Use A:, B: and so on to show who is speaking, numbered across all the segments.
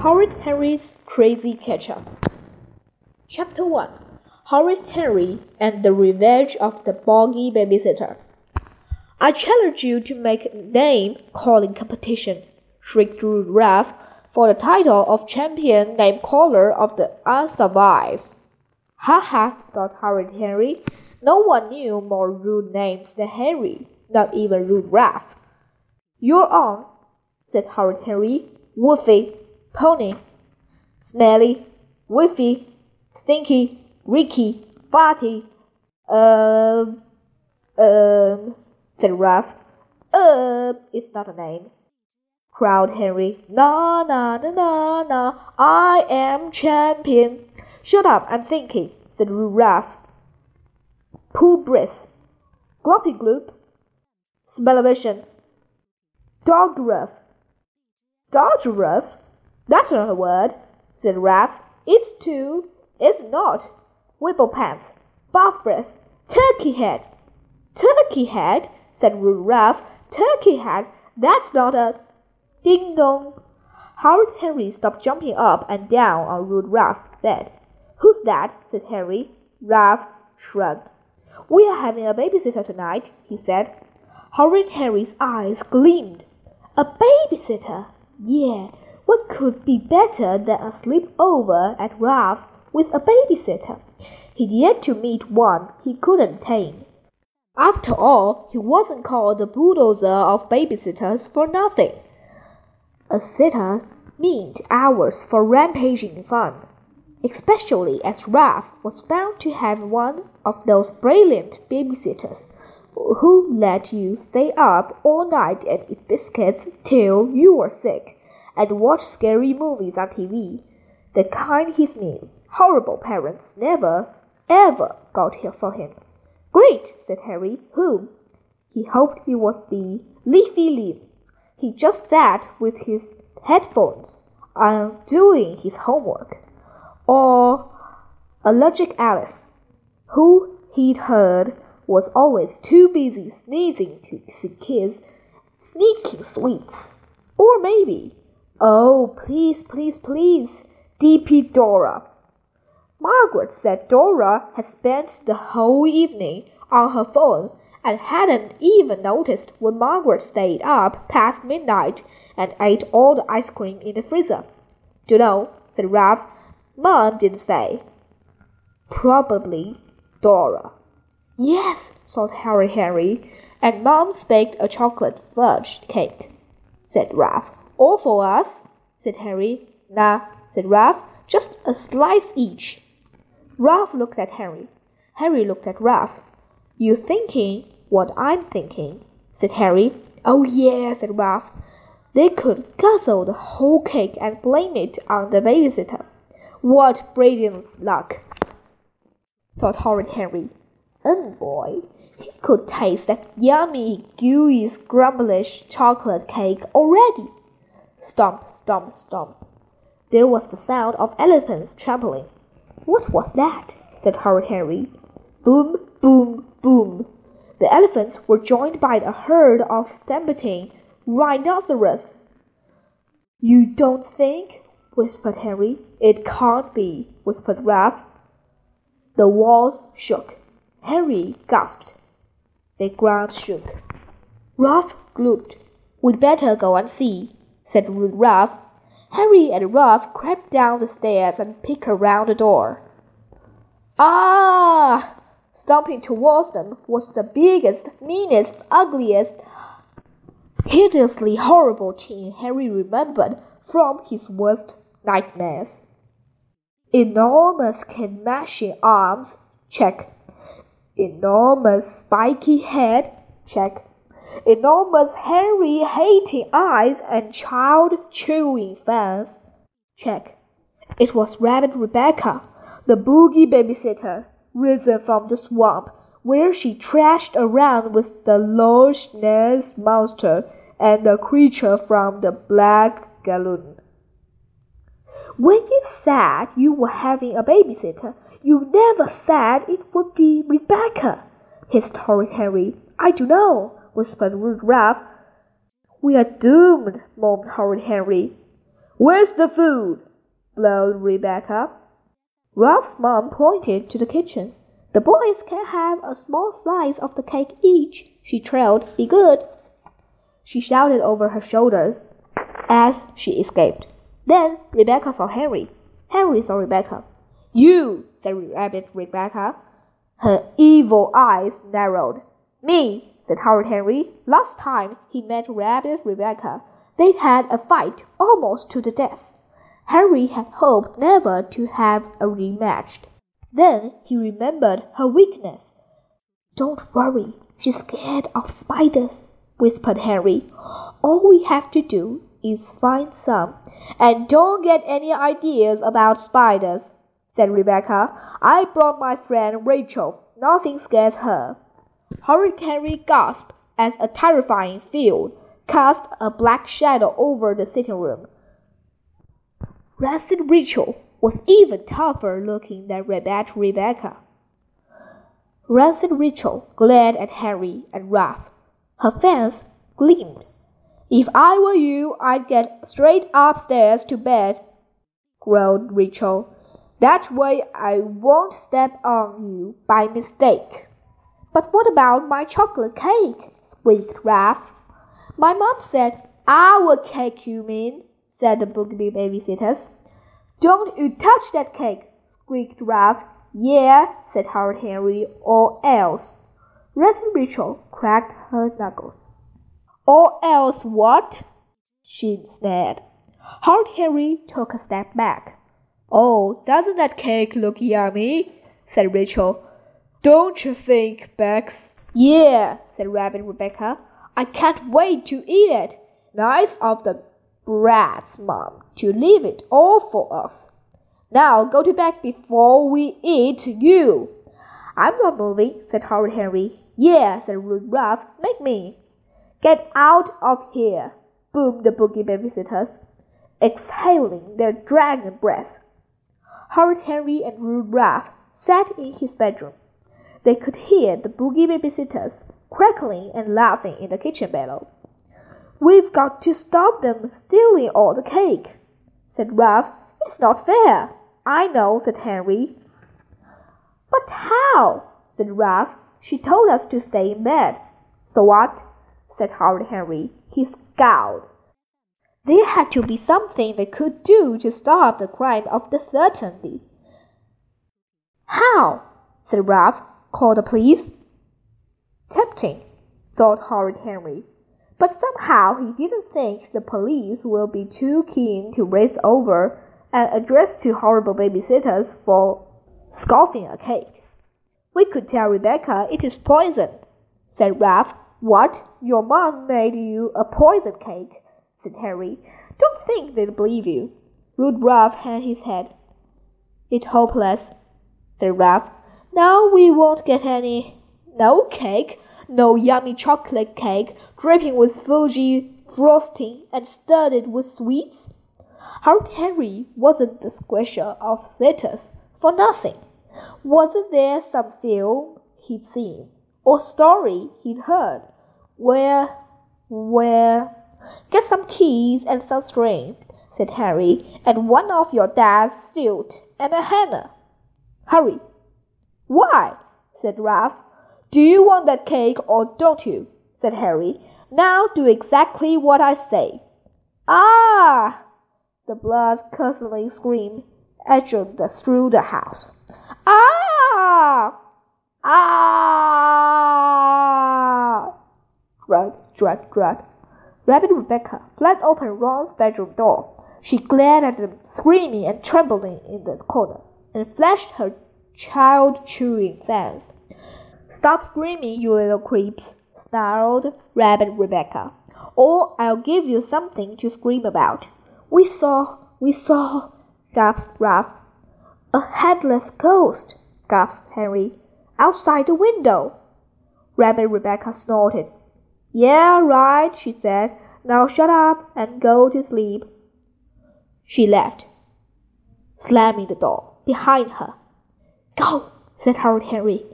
A: Horrid Henry's Krazy Ketchup Chapter 1 Horrid Henry and the Revenge of the Bogey Babysitter I challenge you to make a name-calling competition, shrieked Rude Ralph, for the title of champion name-caller of the Unsurvives. Ha ha, thought Horrid Henry. No one knew more rude names than Henry, not even Rude Ralph. You're on, said Horrid Henry. Woofy, Pony, Smelly, Whiffy, Stinky, Ricky, Farty, um, um, said Ralph. Um, it's not a name. Crowd Henry. Na na na na na. I am champion. Shut up, I'm thinking, said Ralph. Pooh Brisk. Gloppy Gloop. Smell-o-vision. Dog Ruff. Dodge Ruff? That's not a word, said Ralph. It's two. It's not. Whipple pants. Buff breast. Turkey head. Turkey head, said rude Ralph. Turkey head? That's not a ding dong. Horrid Henry stopped jumping up and down on Rude Ralph's bed. Who's that? said Henry. Ralph shrugged. We are having a babysitter tonight, he said. Horrid Henry's eyes gleamed. A babysitter? Yeah, what could be better than a sleepover at Ralph's with a babysitter? He'd yet to meet one he couldn't tame. After all, he wasn't called the bulldozer of babysitters for nothing. A sitter meant hours for rampaging fun, especially as Ralph was bound to have one of those brilliant babysitters who let you stay up all night and eat biscuits till you were sick, and watch scary movies on TV. The kind his mean, horrible parents never, ever got here for him. Great, said Harry. Whom? He hoped it was the Leafy Lim. He just sat with his headphones on doing his homework. Or Allergic Alice, who he'd heard was always too busy sneezing to see kids sneaking sweets. Or maybe, oh, please, please, please, DP Dora. Margaret said Dora had spent the whole evening on her phone and hadn't even noticed when Margaret stayed up past midnight and ate all the ice cream in the freezer. Dunno, said Ralph. Mom didn't say. Probably Dora. Yes, thought Horrid Henry, and Mom's baked a chocolate fudge cake, said Ralph. All for us, said Harry. Nah, said Ralph, just a slice each. Ralph looked at Harry. Harry looked at Ralph. "You're thinking what I'm thinking, said Harry. Oh yeah, said Ralph. They could guzzle the whole cake and blame it on the babysitter. What brilliant luck, thought Horrid Henry and boy, he could taste that yummy, gooey, scrumblish chocolate cake already. Stomp, stomp, stomp. There was the sound of elephants trampling. What was that? said Horrid Henry. Boom, boom, boom. The elephants were joined by a herd of stampeding rhinoceros. You don't think? whispered Henry. It can't be, whispered Ralph. The walls shook. Henry gasped. The ground shook. Ralph glooped. We'd better go and see, said Ralph. Harry and Ralph crept down the stairs and peeked around the door. Ah! Stomping towards them was the biggest, meanest, ugliest, hideously horrible thing Harry remembered from his worst nightmares. Enormous can mashing arms, check enormous spiky head, check. Enormous hairy hating eyes and child chewing fangs, check. It was Rabid Rebecca, the boogie babysitter, risen from the swamp, where she trashed around with the Loch Ness monster and the creature from the Black Lagoon. When you said you were having a babysitter, you never said it would be Rebecca, hissed Horrid Henry. I do know, whispered Ralph. We are doomed, moaned Horrid Henry. Where's the food? blowed Rebecca. Ralph's mom pointed to the kitchen. The boys can have a small slice of the cake each, she trailed. Be good. She shouted over her shoulders as she escaped. Then Rebecca saw Henry. Henry saw Rebecca. You, said Rabid Rebecca. Her evil eyes narrowed. Me, said Horrid Henry. Last time he met Rabid Rebecca, they'd had a fight almost to the death. Henry had hoped never to have a rematch. Then he remembered her weakness. Don't worry, she's scared of spiders, whispered Henry. All we have to do is find some. And don't get any ideas about spiders, said Rebecca. I brought my friend Rachel. Nothing scares her. Henry gasped as a terrifying field cast a black shadow over the sitting room. Rancid Rachel was even tougher looking than Rabid Rebecca. Rancid Rachel glared at Harry and Ralph. Her fangs gleamed. If I were you, I'd get straight upstairs to bed, growled Rachel. That way I won't step on you by mistake. But what about my chocolate cake? squeaked Ralph. My mom said, Our cake, you mean, said the Bogey babysitters. Don't you touch that cake, squeaked Ralph. Yeah, said Horrid Henry, or else. Rancid Rachel cracked her knuckles. Or else what? she snared. Horrid Henry took a step back. Oh, doesn't that cake look yummy? said Rachel. Don't you think, Bex? Yeah, said Rabid Rebecca. I can't wait to eat it. Nice of the brats, Mom, to leave it all for us. Now go to bed before we eat you. I'm not moving, said Horrid Henry. Yeah, said Rude Ralph. Make me. Get out of here, boomed the boogie babysitters, exhaling their dragon breath. Horrid Henry and Rude Ralph sat in his bedroom. They could hear the boogie babysitters crackling and laughing in the kitchen below. We've got to stop them stealing all the cake, said Ralph. It's not fair. I know, said Henry. But how? said Ralph. She told us to stay in bed. So what? said Horrid Henry. He scowled. There had to be something they could do to stop the crime of the certainty. How? said Ralph. Call the police. Tempting, thought Horrid Henry. But somehow he didn't think the police will be too keen to race over and address two horrible babysitters for scoffing a cake. We could tell Rebecca it is poison, said Ralph. What? Your mom made you a poison cake, said Harry. Don't think they'd believe you. Rude Ralph hung his head. It's hopeless, said Ralph. Now we won't get any. No cake, no yummy chocolate cake dripping with Fuji frosting and studded with sweets? Horrid Henry wasn't the squisher of sitters for nothing. Wasn't there some film he'd seen or story he'd heard where where get some keys and some string, said Harry, and one of your dad's suit and a henna. Hurry. Why? said Ralph. Do you want that cake or don't you? said Harry. Now do exactly what I say. Ah! The blood curdling scream echoed through the house. Ah! Ah! Drud, drud, drud. Rabid Rebecca flung open Ron's bedroom door. She glared at them, screaming and trembling in the corner, and flashed her child chewing fangs. Stop screaming, you little creeps, snarled Rabid Rebecca, or I'll give you something to scream about. We saw, we saw, gasped Ralph. A headless ghost, gasped Henry, outside the window. Rabid Rebecca snorted. Yeah, right, she said. Now shut up and go to sleep. She left, slamming the door behind her. Go, said Horrid Henry.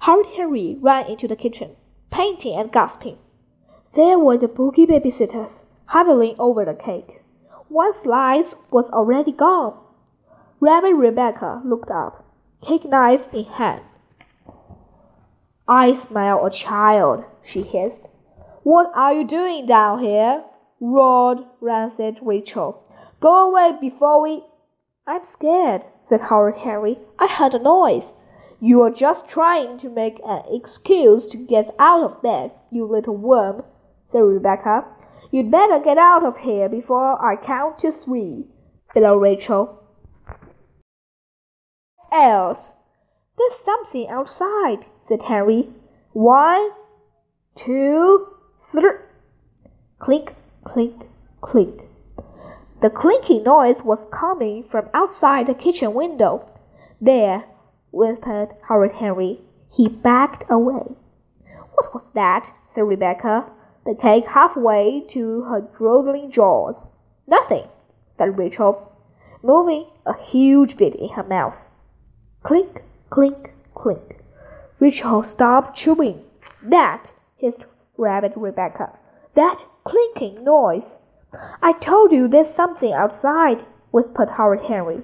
A: Horrid Henry ran into the kitchen, panting and gasping. There were the boogie babysitters, huddling over the cake. One slice was already gone. Rabid Rebecca looked up, cake knife in hand. I smell a child, she hissed. What are you doing down here? roared Rancid Rachel. Go away before we. I'm scared, said Horrid Henry. I heard a noise. You are just trying to make an excuse to get out of bed, you little worm, said Rebecca. You'd better get out of here before I count to three, bellowed Rachel. Else, there's something outside, said Henry. One, two, three. Clink, clink, clink. The clinking noise was coming from outside the kitchen window. There, whispered Horrid Henry. He backed away. What was that? said Rebecca, the cake halfway to her drooping jaws. Nothing, said Rachel, moving a huge bit in her mouth. Clink, clink, clink. Rachel stopped chewing. That, hissed Rabid Rebecca. That clinking noise. I told you there's something outside, whispered Horrid Henry.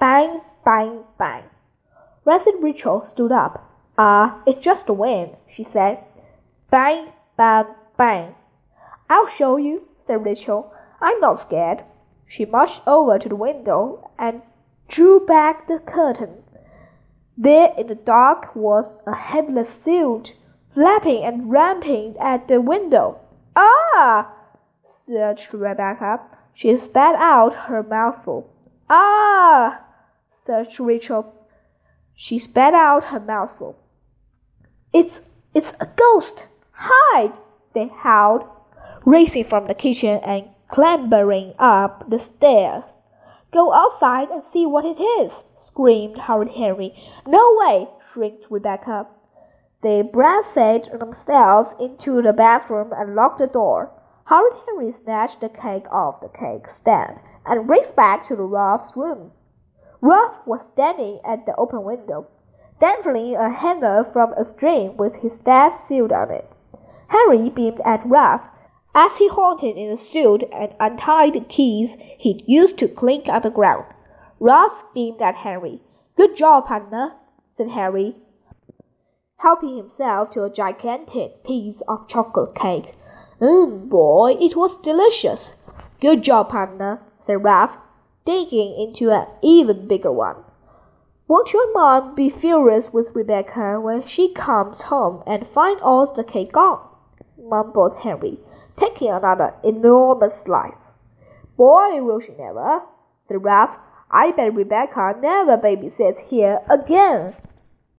A: Bang, bang, bang. Rancid Rachel stood up. Ah, uh, it's just the wind, she said. Bang, bang, bang. I'll show you, said Rachel. I'm not scared. She marched over to the window and drew back the curtain. There in the dark was a headless suit, flapping and ramping at the window. Ah! Searched Rebecca. She spat out her mouthful. Ah! searched Rachel. She spat out her mouthful. It's it's a ghost! Hide! they howled, racing from the kitchen and clambering up the stairs. Go outside and see what it is, screamed Horrid Henry. No way, shrieked Rebecca. They braced themselves into the bathroom and locked the door. Horrid Henry snatched the cake off the cake stand and raced back to Ruff's room. Ruff was standing at the open window, dangling a hanger from a string with his death sealed on it. Harry beamed at Ruff as he halted in the suit and untied the keys he'd used to clink on the ground. Ruff beamed at Harry. Good job, partner, said Harry, helping himself to a gigantic piece of chocolate cake. Mmm, boy, it was delicious. Good job, partner, said Ralph, digging into an even bigger one. Won't your mom be furious with Rebecca when she comes home and finds all the cake gone? mumbled Henry, taking another enormous slice. Boy, will she never, said Ralph. I bet Rebecca never babysits here again.